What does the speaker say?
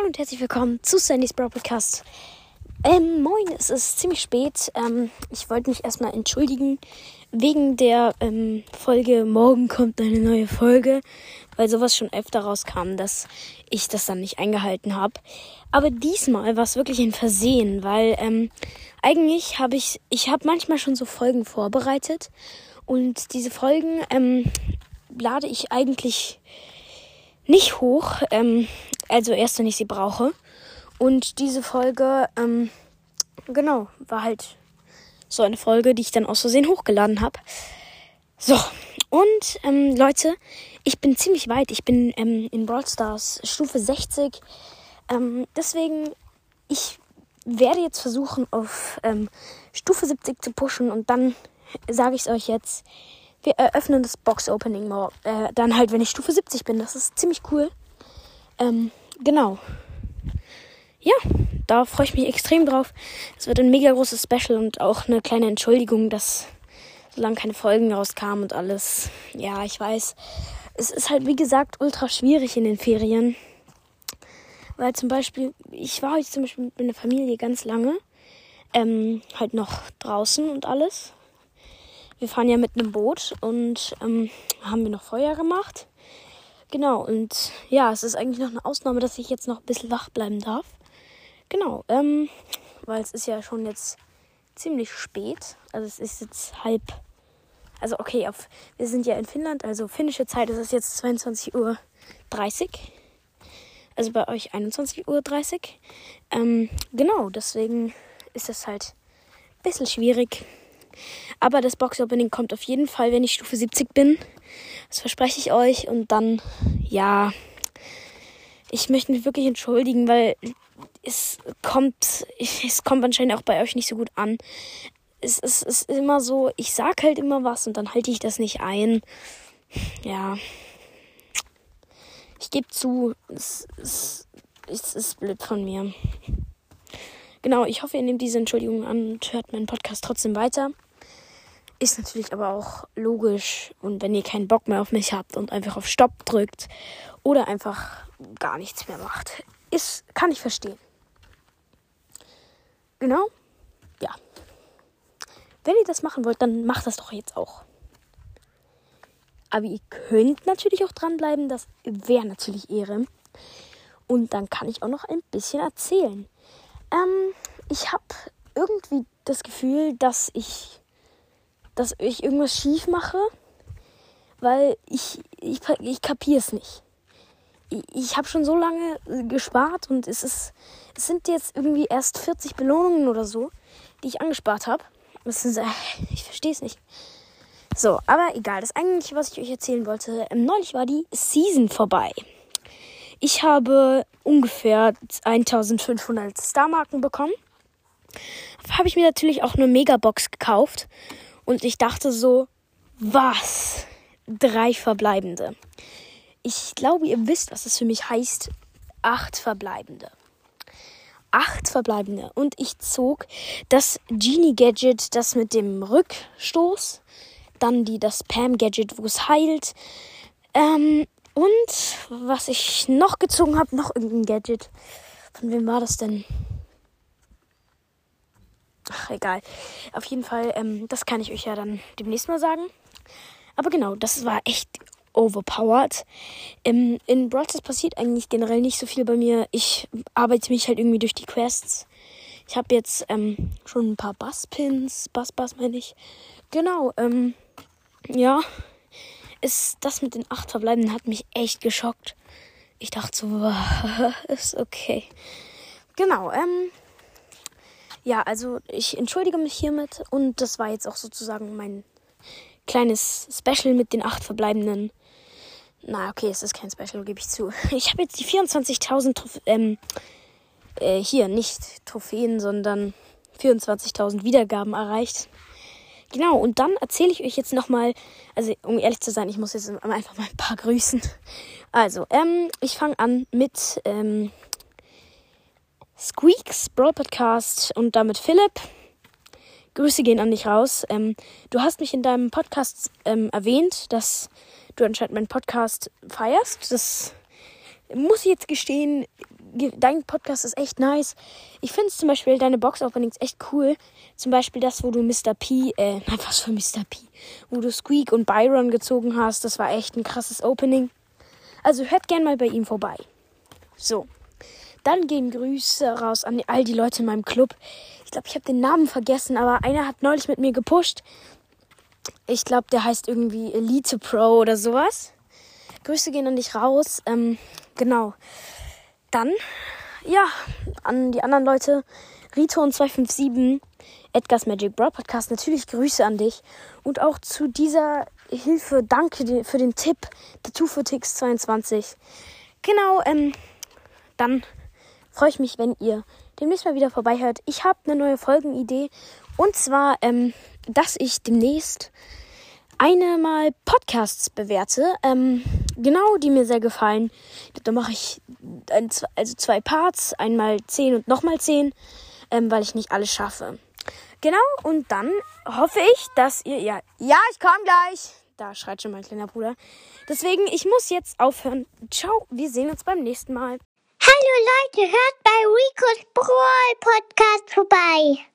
und herzlich willkommen zu Sandy's Bro Podcast. Ähm, moin, es ist ziemlich spät. Ähm, ich wollte mich erstmal entschuldigen wegen der ähm, Folge Morgen kommt eine neue Folge, weil sowas schon öfter rauskam, dass ich das dann nicht eingehalten habe. Aber diesmal war es wirklich ein Versehen, weil ähm, eigentlich habe ich, ich habe manchmal schon so Folgen vorbereitet und diese Folgen ähm, lade ich eigentlich nicht hoch. Ähm, also erst, wenn ich sie brauche. Und diese Folge, ähm, genau, war halt so eine Folge, die ich dann aus Versehen hochgeladen habe. So, und ähm, Leute, ich bin ziemlich weit. Ich bin ähm, in Brawl Stars Stufe 60. Ähm, deswegen, ich werde jetzt versuchen, auf ähm, Stufe 70 zu pushen und dann sage ich es euch jetzt. Wir eröffnen das Box-Opening äh, dann halt, wenn ich Stufe 70 bin. Das ist ziemlich cool. Ähm, genau. Ja, da freue ich mich extrem drauf. Es wird ein mega großes Special und auch eine kleine Entschuldigung, dass so lange keine Folgen rauskamen und alles. Ja, ich weiß. Es ist halt, wie gesagt, ultra schwierig in den Ferien. Weil zum Beispiel, ich war heute zum Beispiel mit meiner Familie ganz lange. Ähm, halt noch draußen und alles. Wir fahren ja mit einem Boot und ähm, haben wir noch Feuer gemacht. Genau, und ja, es ist eigentlich noch eine Ausnahme, dass ich jetzt noch ein bisschen wach bleiben darf. Genau, ähm, weil es ist ja schon jetzt ziemlich spät. Also es ist jetzt halb. Also okay, auf, wir sind ja in Finnland, also finnische Zeit ist es jetzt 22.30 Uhr. Also bei euch 21.30 Uhr. Ähm, genau, deswegen ist es halt ein bisschen schwierig. Aber das Box-Opening kommt auf jeden Fall, wenn ich Stufe 70 bin. Das verspreche ich euch. Und dann, ja, ich möchte mich wirklich entschuldigen, weil es kommt, es kommt anscheinend auch bei euch nicht so gut an. Es, es, es ist immer so, ich sag halt immer was und dann halte ich das nicht ein. Ja. Ich gebe zu, es, es, es ist blöd von mir. Genau, ich hoffe, ihr nehmt diese Entschuldigung an und hört meinen Podcast trotzdem weiter. Ist natürlich aber auch logisch. Und wenn ihr keinen Bock mehr auf mich habt und einfach auf Stopp drückt oder einfach gar nichts mehr macht, ist, kann ich verstehen. Genau. Ja. Wenn ihr das machen wollt, dann macht das doch jetzt auch. Aber ihr könnt natürlich auch dranbleiben. Das wäre natürlich Ehre. Und dann kann ich auch noch ein bisschen erzählen. Ähm, ich habe irgendwie das Gefühl, dass ich, dass ich irgendwas schief mache, weil ich, ich, ich kapiere es nicht. Ich, ich habe schon so lange gespart und es ist, es sind jetzt irgendwie erst 40 Belohnungen oder so, die ich angespart habe. Äh, ich verstehe es nicht. So, aber egal. Das eigentliche, was ich euch erzählen wollte, ähm, neulich war die Season vorbei. Ich habe ungefähr 1500 Star-Marken bekommen. Habe ich mir natürlich auch eine Megabox gekauft. Und ich dachte so, was? Drei verbleibende. Ich glaube, ihr wisst, was das für mich heißt. Acht verbleibende. Acht verbleibende. Und ich zog das Genie Gadget, das mit dem Rückstoß. Dann die, das Pam Gadget, wo es heilt. Ähm, und was ich noch gezogen habe, noch irgendein Gadget. Von wem war das denn? Ach, egal. Auf jeden Fall, ähm, das kann ich euch ja dann demnächst mal sagen. Aber genau, das war echt overpowered. Ähm, in Brawl passiert eigentlich generell nicht so viel bei mir. Ich arbeite mich halt irgendwie durch die Quests. Ich habe jetzt ähm, schon ein paar Basspins. Bass-Bass meine ich. Genau, ähm, ja ist das mit den acht Verbleibenden hat mich echt geschockt. Ich dachte so, ist okay. Genau, ähm, ja, also ich entschuldige mich hiermit und das war jetzt auch sozusagen mein kleines Special mit den acht Verbleibenden. Na, okay, es ist kein Special, gebe ich zu. Ich habe jetzt die 24.000 ähm, äh, hier nicht Trophäen, sondern 24.000 Wiedergaben erreicht. Genau, und dann erzähle ich euch jetzt nochmal, also um ehrlich zu sein, ich muss jetzt einfach mal ein paar grüßen. Also, ähm, ich fange an mit ähm, Squeaks Brawl Podcast und damit Philipp. Grüße gehen an dich raus. Ähm, du hast mich in deinem Podcast ähm, erwähnt, dass du anscheinend meinen Podcast feierst. Das muss ich jetzt gestehen, dein Podcast ist echt nice. Ich finde zum Beispiel deine Box-Openings echt cool. Zum Beispiel das, wo du Mr. P, äh, nein, was für Mr. P, wo du Squeak und Byron gezogen hast. Das war echt ein krasses Opening. Also hört gern mal bei ihm vorbei. So. Dann gehen Grüße raus an all die Leute in meinem Club. Ich glaube, ich habe den Namen vergessen, aber einer hat neulich mit mir gepusht. Ich glaube, der heißt irgendwie Elite Pro oder sowas. Grüße gehen an dich raus. Ähm, genau. Dann, ja, an die anderen Leute. Rito und 257, Edgar's Magic Bro Podcast. Natürlich Grüße an dich. Und auch zu dieser Hilfe, danke für den Tipp. Tattoo für Tix 22. Genau, ähm, dann freue ich mich, wenn ihr demnächst mal wieder vorbeihört. Ich habe eine neue Folgenidee. Und zwar, ähm, dass ich demnächst eine mal Podcasts bewerte. Ähm, genau, die mir sehr gefallen. Da mache ich ein, also zwei Parts, einmal zehn und nochmal zehn, ähm, weil ich nicht alles schaffe. Genau, und dann hoffe ich, dass ihr, ja, ja, ich komme gleich. Da schreit schon mein kleiner Bruder. Deswegen, ich muss jetzt aufhören. Ciao, wir sehen uns beim nächsten Mal. Hallo Leute, hört bei Rico's Brawl Podcast vorbei.